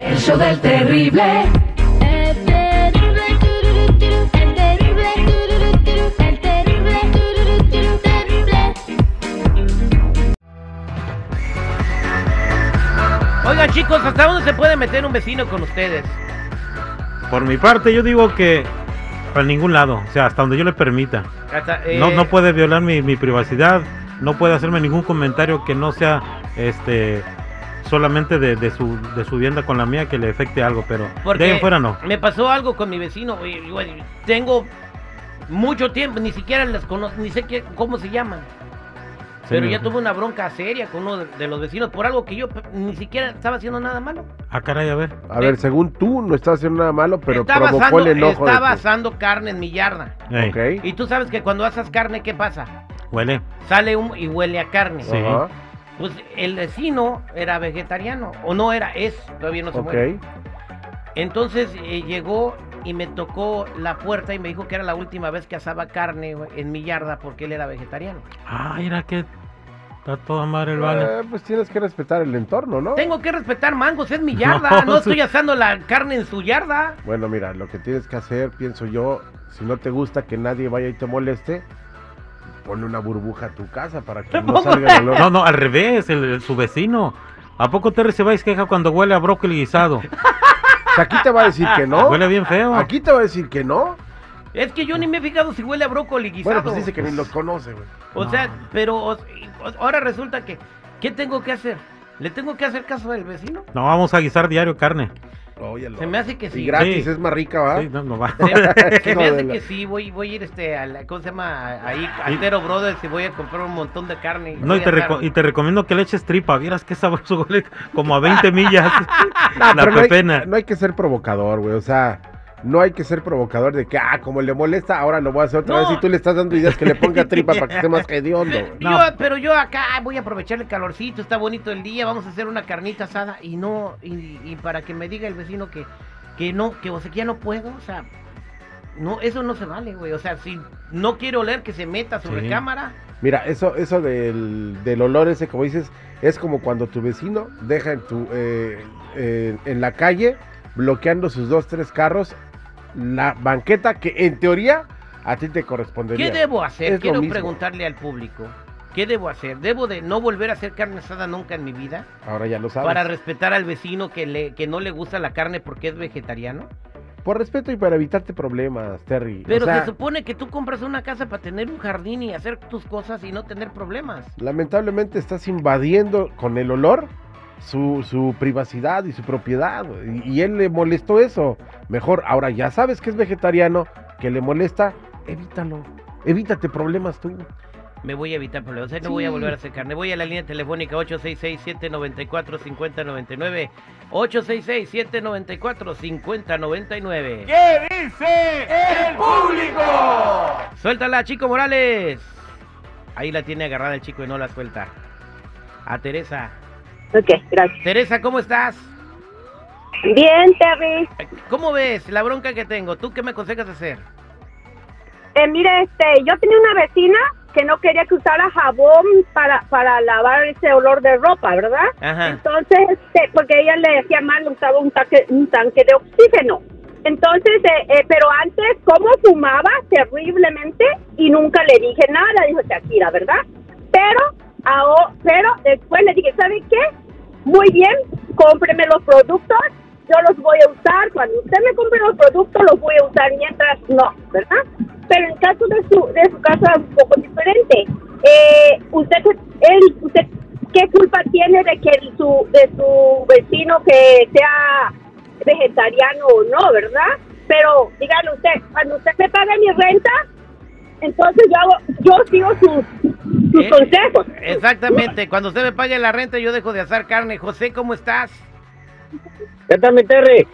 El show del terrible. El terrible, el terrible, el. Oigan, chicos, ¿hasta dónde se puede meter un vecino con ustedes? Por mi parte, yo digo que para ningún lado, o sea, hasta donde yo le permita. Hasta, eh, No, no puede violar mi, mi privacidad, no puede hacerme ningún comentario que no sea este solamente de, de su, de su vivienda con la mía que le afecte algo, pero Porque de ahí en fuera no. Me pasó algo con mi vecino. y- y, bueno, tengo mucho tiempo, ni siquiera les conozco, ni sé qué, cómo se llaman. Pero Sí. ya tuve una bronca seria con uno de, de los vecinos por algo que yo ni siquiera estaba haciendo nada malo. Ah, caray, a ver. A ver, según tú, no estás haciendo nada malo, pero estaba provocó asando, el enojo estaba asando carne en mi yarda. Ey, Ok. Y tú sabes que cuando asas carne, ¿qué pasa? Huele. Sale humo y huele a carne. Sí. Ajá, Pues el vecino era vegetariano, o no era, es, todavía no se muere. ok. Entonces eh, llegó y me tocó la puerta y me dijo que era la última vez que asaba carne güey, en mi yarda porque él era vegetariano. Ah, mira que está toda madre el vale. Eh, pues tienes que respetar el entorno, ¿no? Tengo que respetar mangos, es mi yarda, no, No, estoy asando la carne en su yarda. Bueno, mira, lo que tienes que hacer, pienso yo, si no te gusta que nadie vaya y te moleste, ponle una burbuja a tu casa para que no salga el olor. No, no, al revés, el, el- su vecino. ¿A poco Terry se va y se queja cuando huele a brócoli guisado? O sea, aquí te va a decir que no. Huele bien feo. Aquí te va a decir que no. Es que yo ni me he fijado si huele a brócoli guisado. Bueno, pues dice que ni los conoce, güey. O sea, pero o- o- ahora resulta que, ¿qué tengo que hacer? ¿Le tengo que hacer caso al vecino? No, vamos a guisar diario carne. Se me hace que sí. Y gratis Sí. es más rica, ¿va? Sí, no, no va. Se, se me hace que sí, voy, voy a ir este, a la- ¿cómo se llama? Ahí, Altero Brothers y voy a comprar un montón de carne. No, y a te, hacer- reco- y te recomiendo que le eches tripa. Vieras qué sabroso como a 20 millas. No, la pero no hay- pepena. No hay, que ser provocador, güey. O sea, no hay que ser provocador de que, ah, como le molesta, ahora lo voy a hacer otra No. vez. Y tú le estás dando ideas que le ponga tripa para que esté más hediondo, güey. Yo- No. pero yo acá voy a aprovechar el calorcito, está bonito el día, vamos a hacer una carnita asada y no, y, y para que me diga el vecino que, que no, que o sea, que ya no puedo, o sea, no, eso no se vale, güey, o sea, si no quiere oler que se meta a su Sí. recámara, Mira, eso, eso del, del olor ese, como dices, es como cuando tu vecino deja en tu eh, eh, en la calle, bloqueando sus dos, tres carros, la banqueta que en teoría a ti te correspondería. ¿qué debo hacer? Es Quiero preguntarle al público, ¿qué debo hacer? ¿Debo de no volver a hacer carne asada nunca en mi vida? Ahora ya lo sabes. Para respetar al vecino que, le, que no le gusta la carne porque es vegetariano. Por respeto y para evitarte problemas, Terry. O Pero sea, se supone que tú compras una casa para tener un jardín y hacer tus cosas y no tener problemas. lamentablemente estás invadiendo con el olor su, su privacidad y su propiedad. Y, y él le molestó eso. Mejor, ahora ya sabes que es vegetariano, que le molesta, evítalo. Evítate problemas tú. Me voy a evitar problemas. O sea, no Sí. voy a volver a hacer carne. Voy a la línea telefónica 866-794-5099. 866-794-5099. ¿Qué dice el público? Suéltala, Chico Morales. Ahí la tiene agarrada el chico y no la suelta. A Teresa. Ok, gracias. Teresa, ¿cómo estás? Bien, Terry. ¿Cómo ves la bronca que tengo? ¿Tú qué me aconsejas hacer? Eh, mire, este, yo tenía una vecina que no quería que usara jabón para, para lavar ese olor de ropa, ¿verdad? Ajá. Entonces, este, porque ella le decía mal, usaba un tanque, un tanque de oxígeno. Entonces, eh, eh, pero antes, ¿cómo fumaba terriblemente? Y nunca le dije nada, dijo Shakira, ¿verdad? Pero, ahora, pero después le dije, ¿sabe qué? Muy bien, cómpreme los productos, yo los voy a usar. Cuando usted me compre los productos, los voy a usar mientras no, ¿verdad? Pero en caso de su, de su caso es un poco diferente. Eh, usted, él, usted, ¿qué culpa tiene de que su, de su vecino que sea vegetariano o no, verdad? Pero dígale usted, cuando usted me paga mi renta, entonces yo hago, yo sigo sus, sus Eh, consejos. Exactamente. Cuando usted me pague la renta, yo dejo de asar carne. José, ¿cómo estás? ¿Qué tal, mi Terry?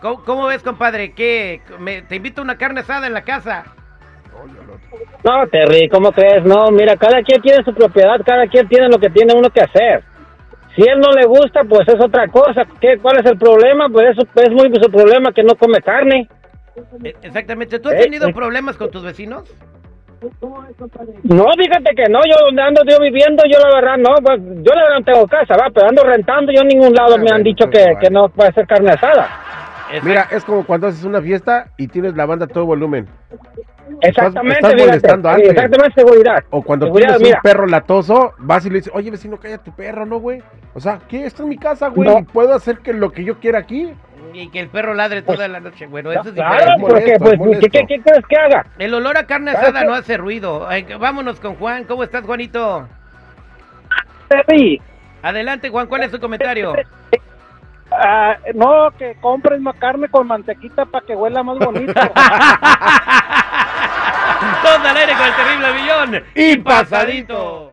¿Cómo, cómo ves, compadre? ¿Qué? Me- te invito a una carne asada en la casa. No, Terry, ¿cómo crees? No, mira, cada quien tiene su propiedad, cada quien tiene lo que tiene uno que hacer. Si él no le gusta, pues es otra cosa. ¿Qué, ¿Cuál es el problema? Pues eso es muy su problema que no come carne. E- Exactamente. ¿Tú has Eh, tenido eh. problemas con tus vecinos? No, fíjate que no, yo donde ando yo viviendo, yo la verdad no, pues yo la verdad no tengo casa, va, pero ando rentando, yo en ningún lado Ah, me han dicho que, que no puede ser carne asada. Mira, es como cuando haces una fiesta y tienes la banda a todo volumen. Exactamente, estás fíjate. molestando a exactamente, seguridad. O cuando Seguridad, tienes mira. un perro latoso, vas y le dices, oye vecino, calla tu perro, ¿no, güey? O sea, ¿qué? Esto es mi casa, güey. No. y Puedo hacer que lo que yo quiera aquí. Y que el perro ladre toda la noche. Bueno, eso es Claro, diferente. molesto, porque es pues. ¿qué, qué, qué crees que haga? El olor a carne asada no hace ruido. Ay, vámonos con Juan. ¿Cómo estás, Juanito? Terry, Adelante, Juan. ¿Cuál es tu comentario? ah, no, que compres más carne con mantequita para que huela más bonito. Todos al aire con el terrible millón. Y pasadito.